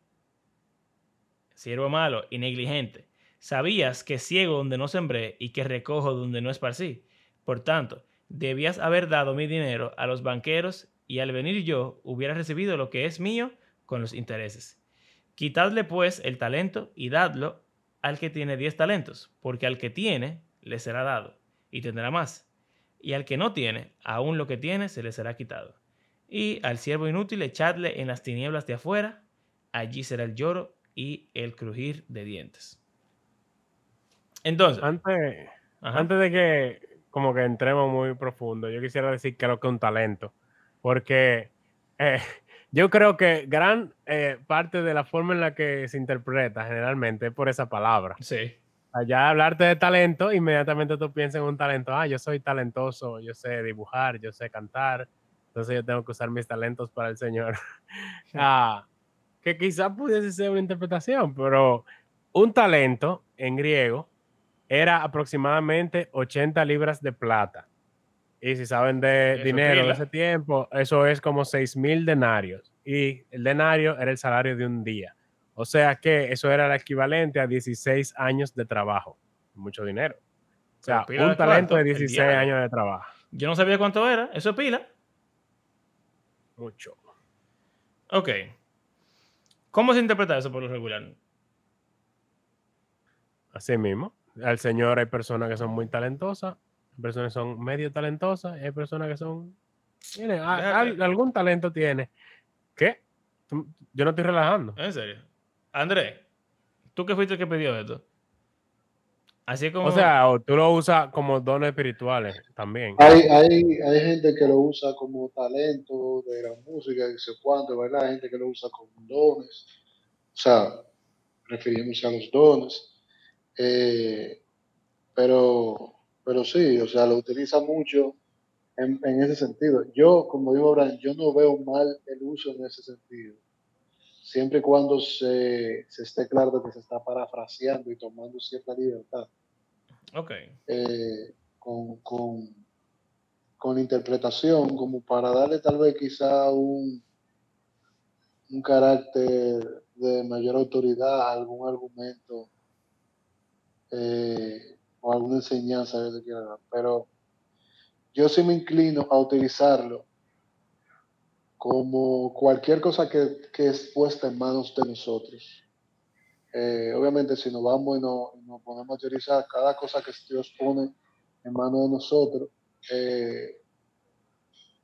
siervo malo y negligente, sabías que ciego donde no sembré y que recojo donde no esparcí. Por tanto, debías haber dado mi dinero a los banqueros y al venir yo hubiera recibido lo que es mío con los intereses. Quitadle pues el talento y dadlo al que tiene diez talentos, porque al que tiene le será dado y tendrá más, y al que no tiene, aún lo que tiene se le será quitado. Y al siervo inútil echadle en las tinieblas de afuera, allí será el lloro y el crujir de dientes. Entonces, antes, antes de que como que entremos muy profundo, yo quisiera decir que lo que es un talento, porque eh, yo creo que gran eh, parte de la forma en la que se interpreta generalmente es por esa palabra. Sí. Allá hablarte de talento, inmediatamente tú piensas en un talento, ah, yo soy talentoso, yo sé dibujar, yo sé cantar, entonces yo tengo que usar mis talentos para el Señor. ah, que quizás pudiese ser una interpretación, pero un talento en griego era aproximadamente 80 libras de plata. Y si saben de dinero de ese tiempo, eso es como 6 mil denarios. Y el denario era el salario de un día. O sea que eso era el equivalente a 16 años de trabajo. Mucho dinero. O sea, un talento de 16 años de trabajo. Yo no sabía cuánto era. Eso es pila. Mucho. Ok. ¿Cómo se interpreta eso por lo regular? Así mismo. Al Señor hay personas que son muy talentosas, hay personas que son medio talentosas, hay personas que son. Tiene, algún talento tiene. ¿Qué? Yo no estoy relajando. ¿En serio? André, ¿tú qué fuiste el que pidió esto? Así como... O sea, tú lo usas como dones espirituales también. Hay, hay, hay gente que lo usa como talento de la música, y sé cuánto, ¿verdad? Hay gente que lo usa como dones. O sea, refiriéndose a los dones. Eh, pero, pero sí, o sea, lo utiliza mucho en, en ese sentido. Yo, como digo Abraham, yo no veo mal el uso en ese sentido siempre y cuando se, se, esté claro que se está parafraseando y tomando cierta libertad. Ok. Eh, con, con, con, interpretación, como para darle tal vez quizá un, un carácter de mayor autoridad a algún argumento eh, o alguna enseñanza que se quiera dar. Pero yo sí me inclino a utilizarlo como cualquier cosa que, es puesta en manos de nosotros. Eh, obviamente, si nos vamos y nos, ponemos a teorizar cada cosa que Dios pone en manos de nosotros, eh,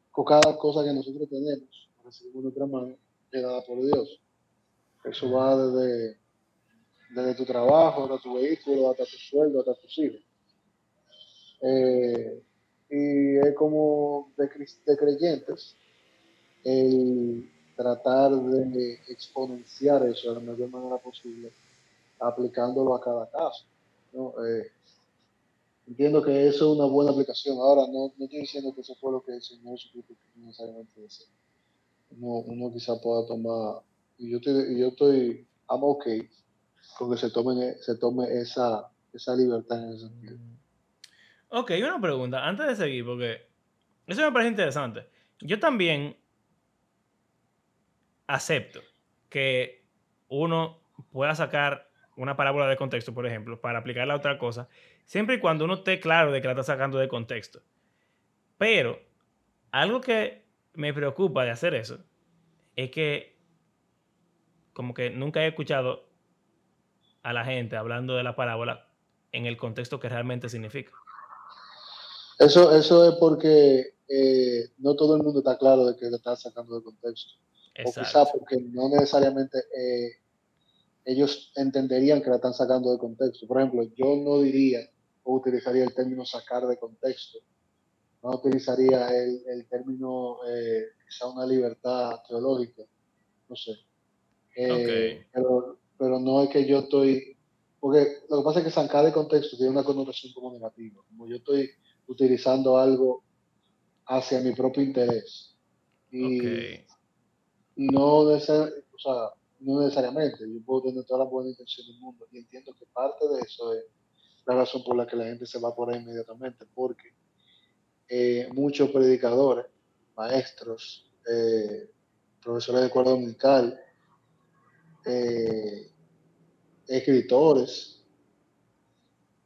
con cada cosa que nosotros tenemos, recibimos en nuestra mano, es dada por Dios. Eso va desde, desde tu trabajo, hasta tu vehículo, hasta tu sueldo, hasta tus hijos. Eh, y es como de creyentes el tratar de exponenciar eso de la mayor manera posible, aplicándolo a cada caso. Eh, entiendo que eso es una buena aplicación. Ahora, no, no estoy diciendo que eso fue lo que el Señor necesariamente decía. Uno, uno quizá pueda tomar, y yo estoy, yo estoy I'm ok con que se tome, se tome esa, esa libertad en ese sentido. Ok, una pregunta, antes de seguir, porque eso me parece interesante. Yo también acepto que uno pueda sacar una parábola de contexto, por ejemplo, para aplicarla a otra cosa, siempre y cuando uno esté claro de que la está sacando de contexto. Pero algo que me preocupa de hacer eso es que como que nunca he escuchado a la gente hablando de la parábola en el contexto que realmente significa. Eso, eso es porque eh, no todo el mundo está claro de que lo está sacando de contexto. O quizá porque no necesariamente eh, ellos entenderían que la están sacando de contexto. Por ejemplo, yo no diría o utilizaría el término sacar de contexto. No utilizaría el, término eh, quizá una libertad teológica. No sé. Eh, pero, pero no es que yo estoy. Porque lo que pasa es que sacar de contexto tiene una connotación como negativa. Como yo estoy utilizando algo hacia mi propio interés. Y, no, necesariamente. Yo puedo tener toda la buena intención del mundo. Y entiendo que parte de eso es la razón por la que la gente se va por ahí inmediatamente. Porque eh, muchos predicadores, maestros, eh, profesores de cuerda musical, eh, escritores,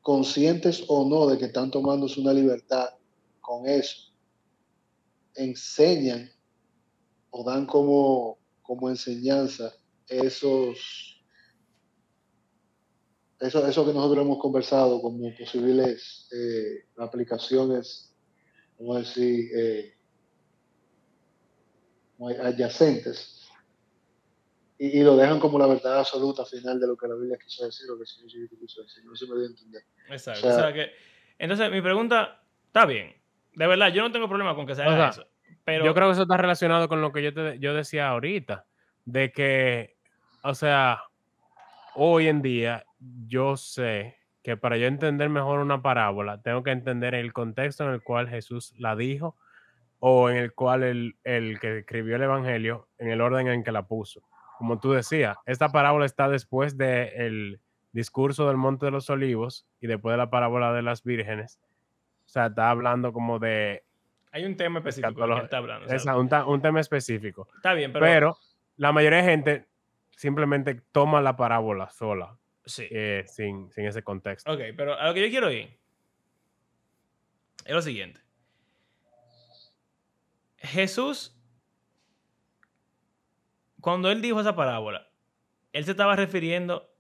conscientes o no de que están tomándose una libertad con eso, enseñan o dan como, como enseñanza esos, eso, eso que nosotros hemos conversado como posibles eh, aplicaciones, vamos a decir, eh, adyacentes, y, lo dejan como la verdad absoluta final de lo que la Biblia quiso decir, lo que el Señor quiso decir. No se me dio a entender. Exacto. O sea, que, entonces, mi pregunta, está bien. De verdad, yo no tengo problema con que se haga eso. Yo creo que eso está relacionado con lo que yo, te, yo decía ahorita, de que, o sea, hoy en día yo sé que para yo entender mejor una parábola, tengo que entender el contexto en el cual Jesús la dijo o en el cual el, el que escribió el Evangelio, en el orden en que la puso como tú decías, esta parábola está después del discurso del Monte de los Olivos y después de la parábola de las vírgenes. O sea, está hablando como de... Hay un tema específico que está hablando. un, tema específico. Está bien, pero... Pero la mayoría de gente simplemente toma la parábola sola. Sí. Eh, sin, sin ese contexto. Ok, pero a lo que yo quiero ir es lo siguiente. Jesús cuando él dijo esa parábola, él se estaba refiriendo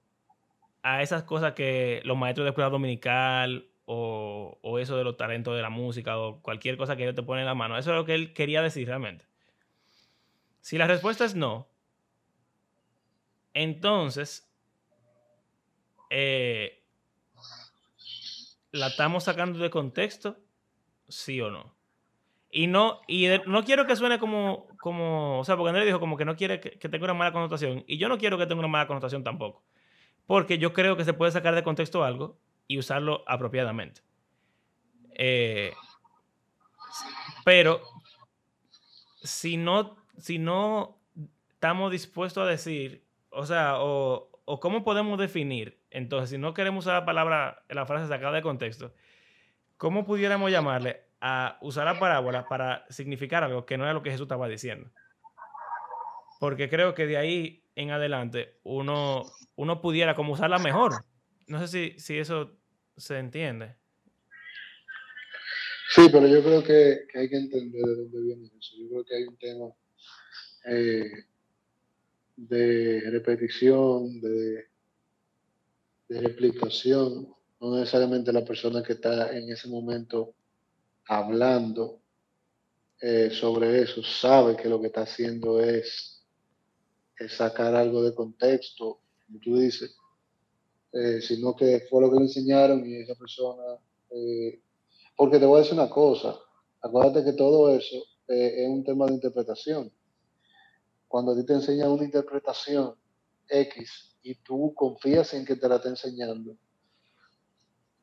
a esas cosas que los maestros de escuela dominical o, eso de los talentos de la música o cualquier cosa que ellos te ponen en la mano. Eso es lo que él quería decir realmente. Si la respuesta es no, entonces eh, la estamos sacando de contexto, sí o no. Y no, y no quiero que suene como, como, o sea, porque Andrés dijo como que no quiere que, tenga una mala connotación. Y yo no quiero que tenga una mala connotación tampoco. Porque yo creo que se puede sacar de contexto algo y usarlo apropiadamente. Eh, pero si no, si no estamos dispuestos a decir, o sea, o, o cómo podemos definir, entonces, si no queremos usar la palabra, la frase sacada de contexto, ¿cómo pudiéramos llamarle a usar la parábola para significar algo que no era lo que Jesús estaba diciendo. Porque creo que de ahí en adelante uno, uno pudiera como usarla mejor. No sé si, si eso se entiende. Sí, pero yo creo que, hay que entender de dónde viene eso. Yo creo que hay un tema eh, de repetición, de, de replicación. No necesariamente la persona que está en ese momento hablando eh, sobre eso, sabe que lo que está haciendo es, sacar algo de contexto, como tú dices, eh, sino que fue lo que le enseñaron y esa persona... Eh, porque te voy a decir una cosa, acuérdate que todo eso es un tema de interpretación. Cuando a ti te enseñan una interpretación X y tú confías en que te la está enseñando,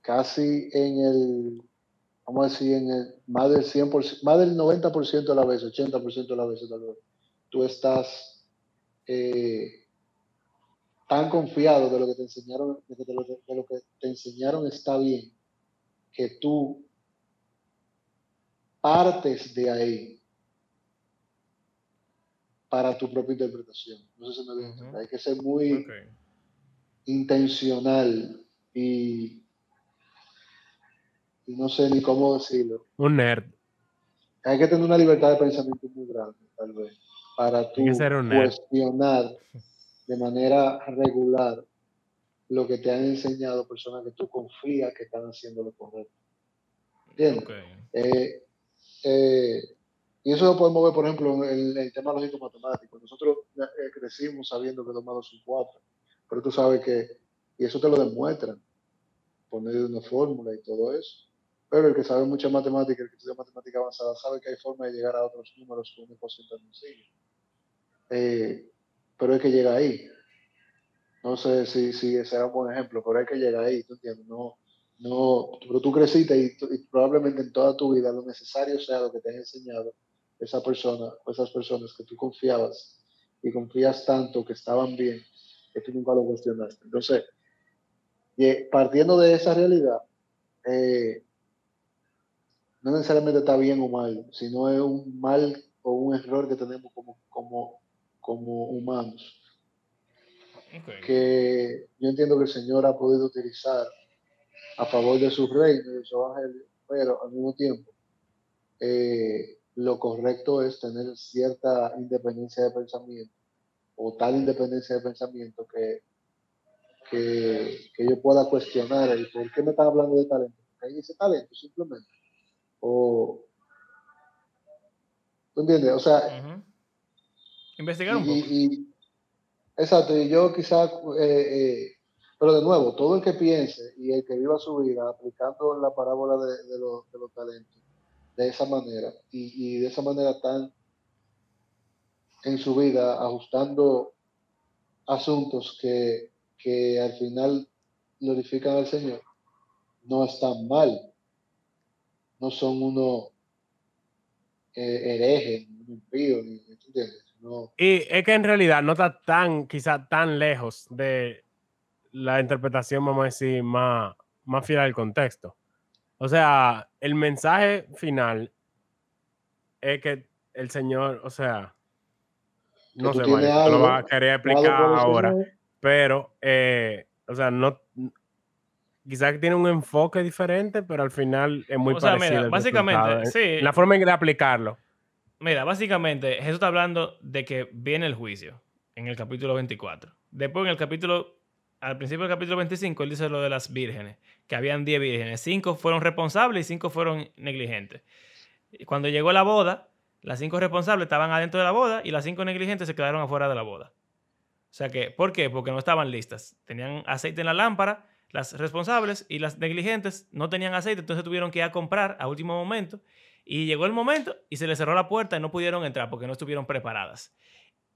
casi en el vamos a decir, en el, más del 100%, más del 90% de la vez, 80% de la vez tal vez, tú estás eh, tan confiado de lo que te enseñaron, de, lo, de lo que te enseñaron está bien, que tú partes de ahí para tu propia interpretación. No sé si me voy a entender. Ujú. Hay que ser muy intencional y, y no sé ni cómo decirlo. Un nerd. Hay que tener una libertad de pensamiento muy grande, tal vez, para tú cuestionar de manera regular lo que te han enseñado personas que tú confías que están haciendo lo correcto. ¿Entiendes? Ok. Eh, eh, y eso lo podemos ver, por ejemplo, en el, el tema lógico-matemático. Nosotros eh, crecimos sabiendo que 2 más 2 son 4, pero tú sabes que, y eso te lo demuestran por medio de una fórmula y todo eso. Pero el que sabe mucha matemática, el que estudia matemática avanzada, sabe que hay forma de llegar a otros números con una ecuación tan sencilla. Eh, pero hay que llegar ahí. No sé si, si ese era un buen ejemplo, pero hay que llegar ahí, ¿tú entiendes? No, no, pero tú creciste y, y probablemente en toda tu vida lo necesario sea lo que te han enseñado esa persona o esas personas que tú confiabas y confías tanto que estaban bien que tú nunca lo cuestionaste. Entonces, eh, partiendo de esa realidad, eh, no necesariamente está bien o mal, sino es un mal o un error que tenemos como, como, como humanos Ok. que yo entiendo que el Señor ha podido utilizar a favor de su reino y de su evangelio, pero al mismo tiempo eh, lo correcto es tener cierta independencia de pensamiento o tal independencia de pensamiento que, que, que yo pueda cuestionar el por qué me están hablando de talento, porque hay ese talento simplemente. O, ¿Tú entiendes? O sea, Ujú. Investigar un y- poco. y- exacto, y yo quizás, pero de nuevo, todo el que piense y el que viva su vida aplicando la parábola de, de los, de los talentos de esa manera y, y de esa manera tan en su vida ajustando asuntos que, que al final glorifican al Señor, no están mal, no son uno eh, hereje, ni un impío, ni, ¿tú entiendes? No, Y es que en realidad no está tan, quizá tan lejos de la interpretación, vamos a decir, más, más fiel al contexto. O sea, el mensaje final es que el Señor, o sea, no sé, Mario, tú lo algo vas a querer explicar ahora, pero, eh, o sea, no, quizás tiene un enfoque diferente, pero al final es muy O sea, mira, parecido. el básicamente, en- sí. La forma en de aplicarlo. Mira, básicamente Jesús está hablando de que viene el juicio en el capítulo 24. Después en el capítulo, al principio del capítulo 25, él dice lo de las vírgenes, que habían 10 vírgenes. 5 fueron responsables y 5 fueron negligentes. Cuando llegó la boda, las 5 responsables estaban adentro de la boda y las 5 negligentes se quedaron afuera de la boda. O sea que, ¿por qué? Porque no estaban listas. Tenían aceite en la lámpara, las responsables y las negligentes no tenían aceite, entonces tuvieron que ir a comprar a último momento. Y llegó el momento y se les cerró la puerta y no pudieron entrar porque no estuvieron preparadas.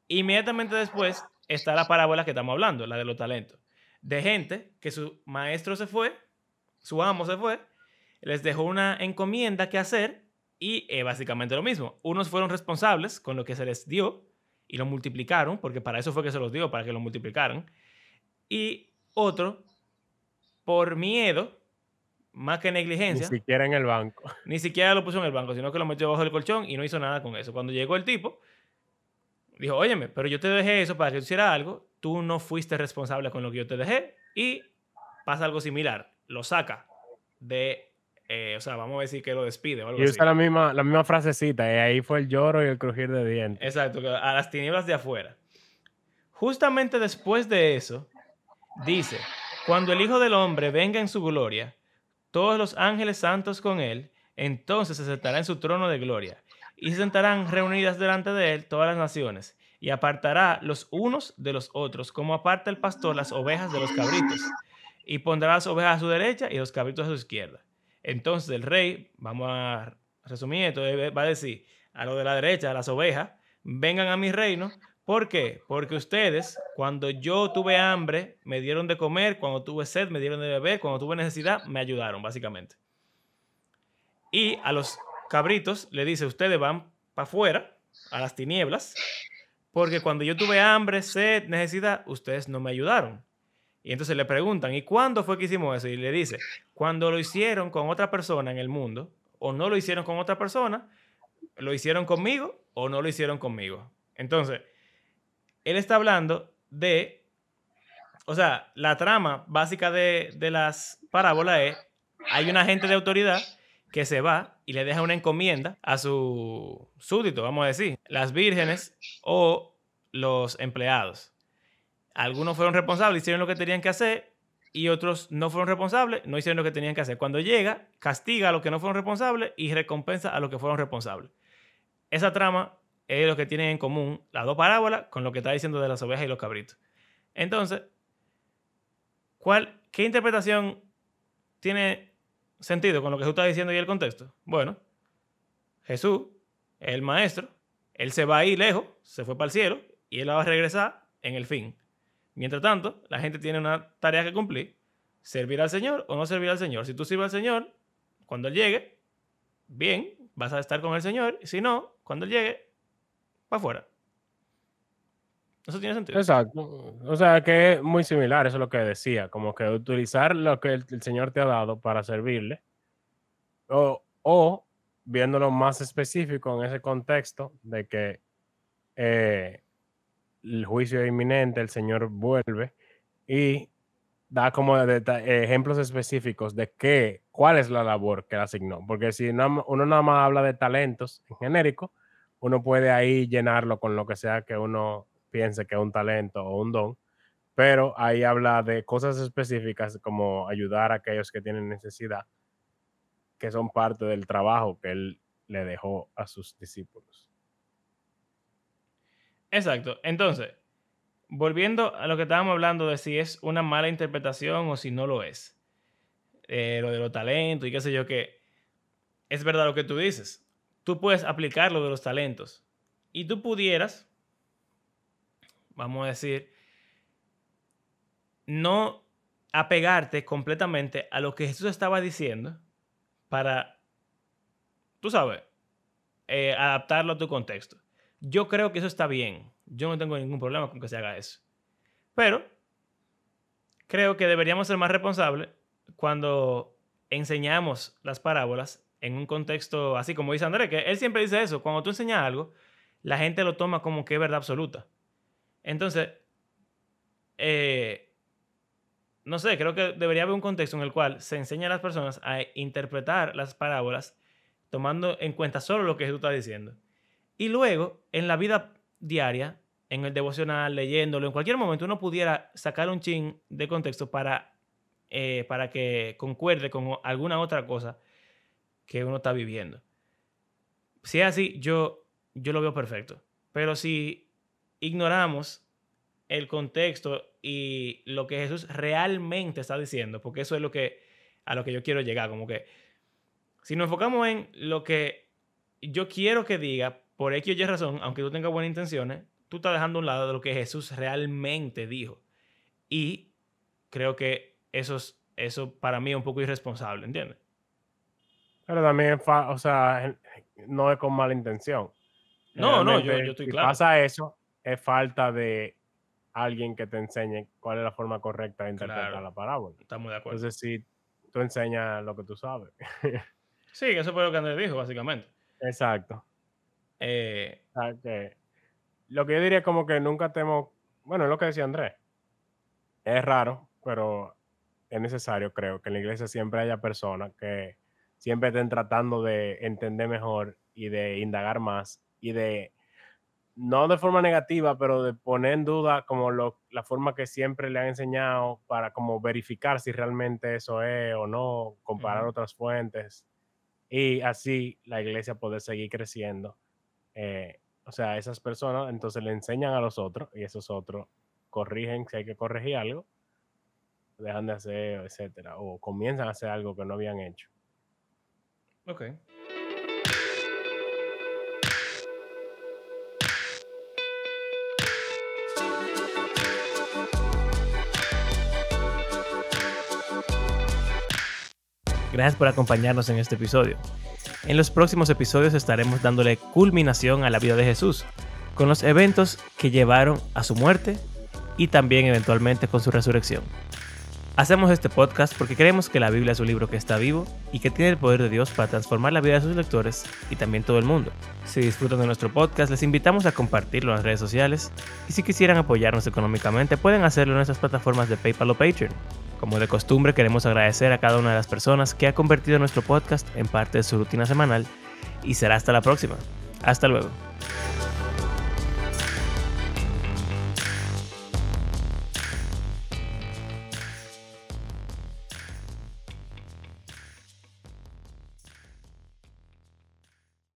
Inmediatamente después está la parábola que estamos hablando, la de los talentos. De gente que su maestro se fue, su amo se fue, les dejó una encomienda que hacer y eh, básicamente lo mismo. Unos fueron responsables con lo que se les dio y lo multiplicaron, porque para eso fue que se los dio, para que lo multiplicaran. Y otro, por miedo, más que Ni negligencia, siquiera en el banco. ni siquiera lo puso en el banco, sino que lo metió bajo el colchón y no hizo nada con eso. Cuando llegó el tipo, dijo, óyeme, pero yo te dejé eso para que tú hicieras algo, tú no fuiste responsable con lo que yo te dejé y pasa algo similar, lo saca de, eh, o sea, vamos a decir que lo despide o algo Y así. usa la misma, la misma frasecita, y ahí fue el lloro y el crujir de dientes. Exacto, a las tinieblas de afuera. Justamente después de eso, dice, cuando el Hijo del Hombre venga en su gloria, todos los ángeles santos con él, entonces se sentará en su trono de gloria, y se sentarán reunidas delante de él todas las naciones, y apartará los unos de los otros, como aparta el pastor las ovejas de los cabritos, y pondrá las ovejas a su derecha y los cabritos a su izquierda. Entonces el rey, vamos a resumir esto, va a decir a lo de la derecha, a las ovejas, vengan a mi reino. ¿Por qué? Porque ustedes, cuando yo tuve hambre, me dieron de comer, cuando tuve sed, me dieron de beber, cuando tuve necesidad, me ayudaron, básicamente. Y a los cabritos le dice, ustedes van para afuera, a las tinieblas, porque cuando yo tuve hambre, sed, necesidad, ustedes no me ayudaron. Y entonces le preguntan, ¿y cuándo fue que hicimos eso? Y le dice, cuando lo hicieron con otra persona en el mundo, o no lo hicieron con otra persona, lo hicieron conmigo o no lo hicieron conmigo. Entonces, él está hablando de, o sea, la trama básica de, de las parábolas es, hay un agente de autoridad que se va y le deja una encomienda a su súbdito, vamos a decir, las vírgenes o los empleados. Algunos fueron responsables, hicieron lo que tenían que hacer y otros no fueron responsables, no hicieron lo que tenían que hacer. Cuando llega, castiga a los que no fueron responsables y recompensa a los que fueron responsables. Esa trama es lo que tienen en común las dos parábolas con lo que está diciendo de las ovejas y los cabritos. Entonces, ¿cuál, ¿qué interpretación tiene sentido con lo que tú estás diciendo y el contexto? Bueno, Jesús, el maestro, él se va ahí lejos, se fue para el cielo y él va a regresar en el fin. Mientras tanto, la gente tiene una tarea que cumplir, servir al Señor o no servir al Señor. Si tú sirves al Señor, cuando Él llegue, bien, vas a estar con el Señor. Si no, cuando Él llegue, para afuera. Eso tiene sentido. Exacto. O sea, que es muy similar, eso es lo que decía, como que utilizar lo que el, Señor te ha dado para servirle, o, o viéndolo más específico en ese contexto de que eh, el juicio es inminente, el Señor vuelve y da como ejemplos específicos de qué, cuál es la labor que le asignó. Porque si no- uno nada más habla de talentos en genérico, uno puede ahí llenarlo con lo que sea que uno piense que es un talento o un don, pero ahí habla de cosas específicas como ayudar a aquellos que tienen necesidad, que son parte del trabajo que él le dejó a sus discípulos. Exacto. Entonces, volviendo a lo que estábamos hablando de si es una mala interpretación o si no lo es. Eh, lo de los talentos y qué sé yo qué. Es verdad lo que tú dices. Tú puedes aplicar lo de los talentos. Y tú pudieras, vamos a decir, no apegarte completamente a lo que Jesús estaba diciendo para, tú sabes, eh, adaptarlo a tu contexto. Yo creo que eso está bien. Yo no tengo ningún problema con que se haga eso. Pero creo que deberíamos ser más responsables cuando enseñamos las parábolas en un contexto así como dice Andrés, que él siempre dice eso. Cuando tú enseñas algo, la gente lo toma como que es verdad absoluta. Entonces, eh, no sé, creo que debería haber un contexto en el cual se enseña a las personas a interpretar las parábolas tomando en cuenta solo lo que Jesús está diciendo. Y luego, en la vida diaria, en el devocional, leyéndolo, en cualquier momento uno pudiera sacar un chin de contexto para, eh, para que concuerde con alguna otra cosa que uno está viviendo. Si es así, yo, yo lo veo perfecto. Pero si ignoramos el contexto y lo que Jesús realmente está diciendo, porque eso es lo que a lo que yo quiero llegar, como que si nos enfocamos en lo que yo quiero que diga por X o Y razón, aunque tú tengas buenas intenciones, tú estás dejando a un lado de lo que Jesús realmente dijo. Y creo que eso, es, eso para mí es un poco irresponsable, ¿entiendes? Pero también, es fa- o sea, no es con mala intención. No, no, yo, yo estoy si claro. pasa eso, es falta de alguien que te enseñe cuál es la forma correcta de interpretar Claro. la parábola. Estamos de acuerdo. Entonces, si tú enseñas lo que tú sabes. sí, eso fue lo que Andrés dijo, básicamente. Exacto. Eh, O sea, que lo que yo diría es como que nunca tenemos, bueno, es lo que decía Andrés. Es raro, pero es necesario, creo, que en la iglesia siempre haya personas que siempre estén tratando de entender mejor y de indagar más y de, no de forma negativa, pero de poner en duda como lo, la forma que siempre le han enseñado para como verificar si realmente eso es o no, comparar otras fuentes y así la iglesia poder seguir creciendo. Eh, o sea, esas personas entonces le enseñan a los otros y esos otros corrigen si hay que corregir algo, dejan de hacer, etcétera, o comienzan a hacer algo que no habían hecho. Ok. Gracias por acompañarnos en este episodio. En los próximos episodios estaremos dándole culminación a la vida de Jesús, con los eventos que llevaron a su muerte y también eventualmente con su resurrección. Hacemos este podcast porque creemos que la Biblia es un libro que está vivo y que tiene el poder de Dios para transformar la vida de sus lectores y también todo el mundo. Si disfrutan de nuestro podcast, les invitamos a compartirlo en las redes sociales y si quisieran apoyarnos económicamente, pueden hacerlo en nuestras plataformas de PayPal o Patreon. Como de costumbre, queremos agradecer a cada una de las personas que ha convertido nuestro podcast en parte de su rutina semanal y será hasta la próxima. Hasta luego.